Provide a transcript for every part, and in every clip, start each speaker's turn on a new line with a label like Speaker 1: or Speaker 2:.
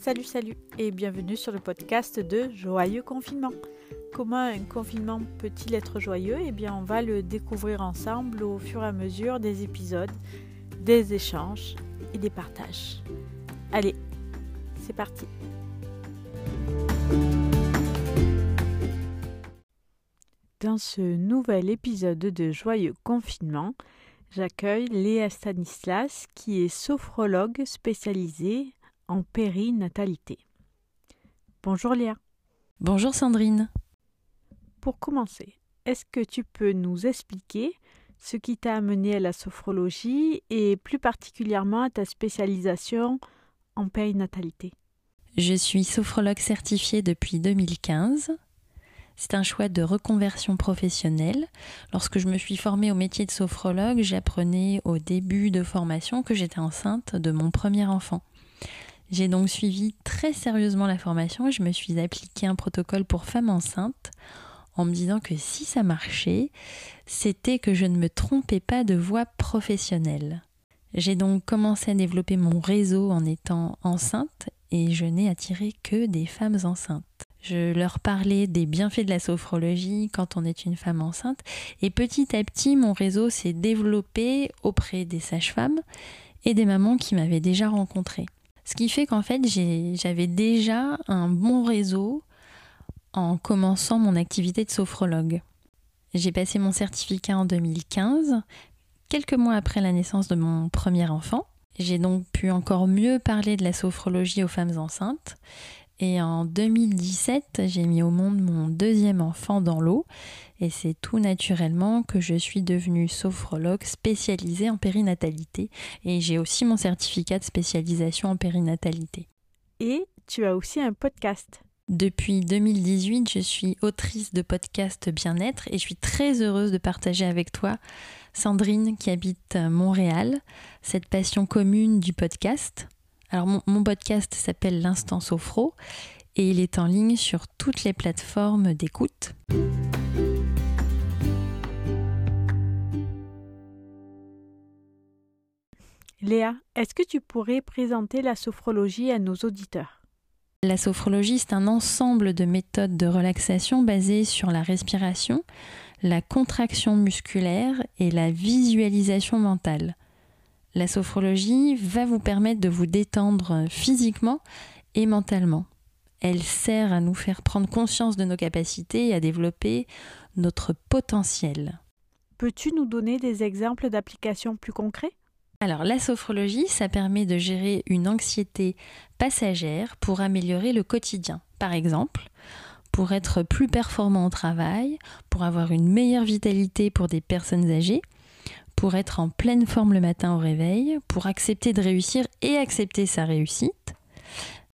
Speaker 1: Salut, salut et bienvenue sur le podcast de Joyeux Confinement. Comment un confinement peut-il être joyeux? Eh bien, on va le découvrir ensemble au fur et à mesure des épisodes, des échanges et des partages. Allez, c'est parti Dans ce nouvel épisode de Joyeux Confinement, j'accueille Léa Stanislas qui est sophrologue spécialisée en périnatalité. Bonjour Léa.
Speaker 2: Bonjour Sandrine.
Speaker 1: Pour commencer, est-ce que tu peux nous expliquer ce qui t'a amené à la sophrologie et plus particulièrement à ta spécialisation en périnatalité?
Speaker 2: Je suis sophrologue certifiée depuis 2015. C'est un choix de reconversion professionnelle. Lorsque je me suis formée au métier de sophrologue, j'apprenais au début de formation que j'étais enceinte de mon premier enfant. J'ai donc suivi très sérieusement la formation et je me suis appliqué un protocole pour femmes enceintes en me disant que si ça marchait, c'était que je ne me trompais pas de voie professionnelle. J'ai donc commencé à développer mon réseau en étant enceinte et je n'ai attiré que des femmes enceintes. Je leur parlais des bienfaits de la sophrologie quand on est une femme enceinte et petit à petit mon réseau s'est développé auprès des sages-femmes et des mamans qui m'avaient déjà rencontrée. Ce qui fait qu'en fait, j'avais déjà un bon réseau en commençant mon activité de sophrologue. J'ai passé mon certificat en 2015, quelques mois après la naissance de mon premier enfant. J'ai donc pu encore mieux parler de la sophrologie aux femmes enceintes. Et en 2017, j'ai mis au monde mon deuxième enfant dans l'eau. Et c'est tout naturellement que je suis devenue sophrologue spécialisée en périnatalité. Et j'ai aussi mon certificat de spécialisation en périnatalité.
Speaker 1: Et tu as aussi un podcast.
Speaker 2: Depuis 2018, je suis autrice de podcast bien-être et je suis très heureuse de partager avec toi, Sandrine, qui habite Montréal, cette passion commune du podcast. Alors mon, podcast s'appelle L'Instant Sophro et il est en ligne sur toutes les plateformes d'écoute.
Speaker 1: Léa, est-ce que tu pourrais présenter la sophrologie à nos auditeurs?
Speaker 2: La sophrologie, c'est un ensemble de méthodes de relaxation basées sur la respiration, la contraction musculaire et la visualisation mentale. La sophrologie va vous permettre de vous détendre physiquement et mentalement. Elle sert à nous faire prendre conscience de nos capacités et à développer notre potentiel.
Speaker 1: Peux-tu nous donner des exemples d'applications plus concrets?
Speaker 2: Alors la sophrologie, ça permet de gérer une anxiété passagère pour améliorer le quotidien. Par exemple, pour être plus performant au travail, pour avoir une meilleure vitalité pour des personnes âgées, pour être en pleine forme le matin au réveil, pour accepter de réussir et accepter sa réussite.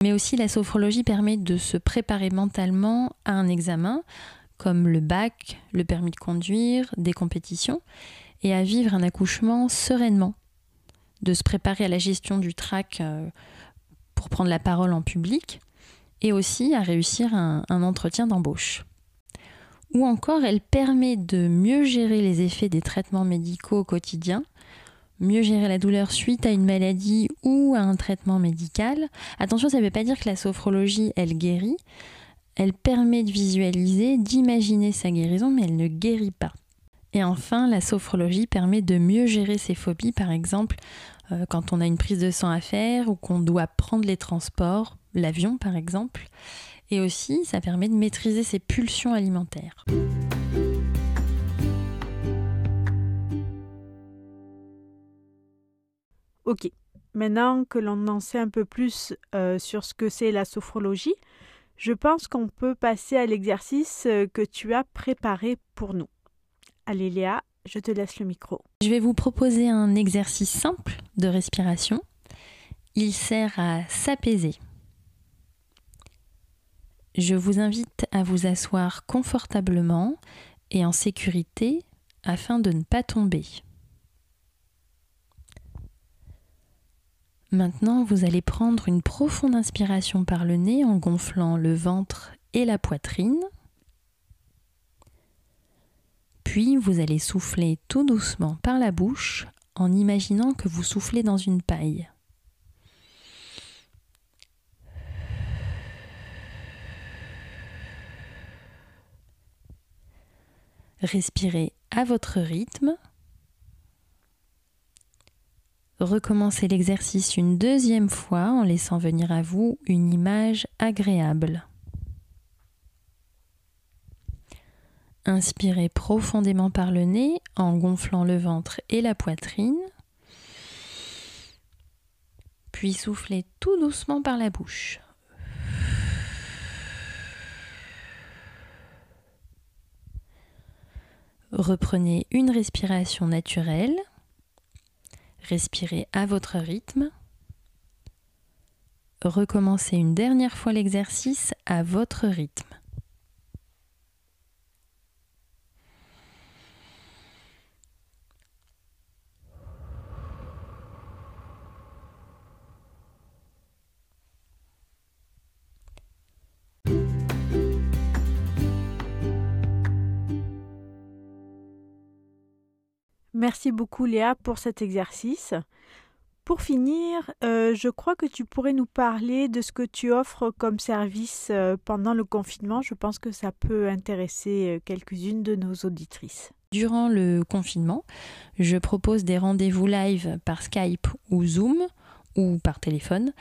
Speaker 2: Mais aussi la sophrologie permet de se préparer mentalement à un examen comme le bac, le permis de conduire, des compétitions, et à vivre un accouchement sereinement, de se préparer à la gestion du trac euh, pour prendre la parole en public, et aussi à réussir un, un entretien d'embauche ou encore elle permet de mieux gérer les effets des traitements médicaux au quotidien, mieux gérer la douleur suite à une maladie ou à un traitement médical. Attention, ça ne veut pas dire que la sophrologie, elle guérit. Elle permet de visualiser, d'imaginer sa guérison, mais elle ne guérit pas. Et enfin, la sophrologie permet de mieux gérer ses phobies, par exemple euh, quand on a une prise de sang à faire ou qu'on doit prendre les transports, l'avion par exemple. Et aussi, ça permet de maîtriser ses pulsions alimentaires.
Speaker 1: Ok, maintenant que l'on en sait un peu plus euh, sur ce que c'est la sophrologie, je pense qu'on peut passer à l'exercice euh, que tu as préparé pour nous. Allez Léa, je te laisse le micro.
Speaker 2: Je vais vous proposer un exercice simple de respiration. Il sert à s'apaiser, je vous invite à vous asseoir confortablement et en sécurité afin de ne pas tomber. Maintenant, vous allez prendre une profonde inspiration par le nez en gonflant le ventre et la poitrine. Puis, vous allez souffler tout doucement par la bouche en imaginant que vous soufflez dans une paille. Respirez à votre rythme. Recommencez l'exercice une deuxième fois en laissant venir à vous une image agréable. Inspirez profondément par le nez en gonflant le ventre et la poitrine. Puis soufflez tout doucement par la bouche. Reprenez une respiration naturelle. Respirez à votre rythme. Recommencez une dernière fois l'exercice à votre rythme.
Speaker 1: Merci beaucoup Léa pour cet exercice. Pour finir, euh, je crois que tu pourrais nous parler de ce que tu offres comme service euh, pendant le confinement. Je pense que ça peut intéresser euh, quelques-unes de nos auditrices.
Speaker 2: Durant le confinement, je propose des rendez-vous live par Skype ou Zoom ou par téléphone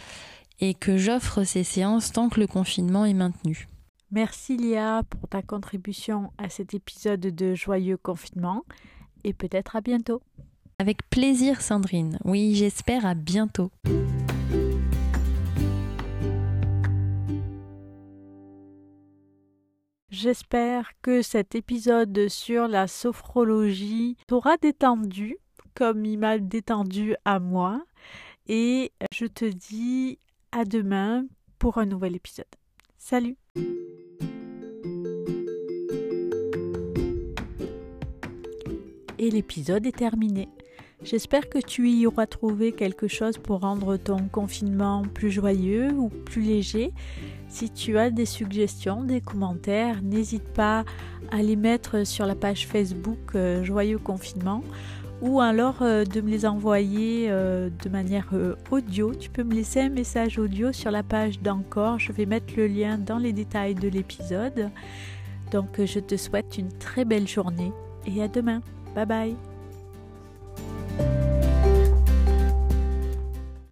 Speaker 2: et que j'offre ces séances tant que le confinement est maintenu.
Speaker 1: Merci Léa pour ta contribution à cet épisode de Joyeux confinement et peut-être à bientôt.
Speaker 2: Avec plaisir Sandrine, oui j'espère à bientôt.
Speaker 1: J'espère que cet épisode sur la sophrologie t'aura détendu comme il m'a détendu à moi et je te dis à demain pour un nouvel épisode. Salut et l'épisode est terminé. J'espère que tu y auras trouvé quelque chose pour rendre ton confinement plus joyeux ou plus léger. Si tu as des suggestions, des commentaires, n'hésite pas à les mettre sur la page Facebook euh, Joyeux Confinement ou alors euh, de me les envoyer euh, de manière audio. Tu peux me laisser un message audio sur la page d'encore. Je vais mettre le lien dans les détails de l'épisode. Donc je te souhaite une très belle journée et à demain. Bye bye.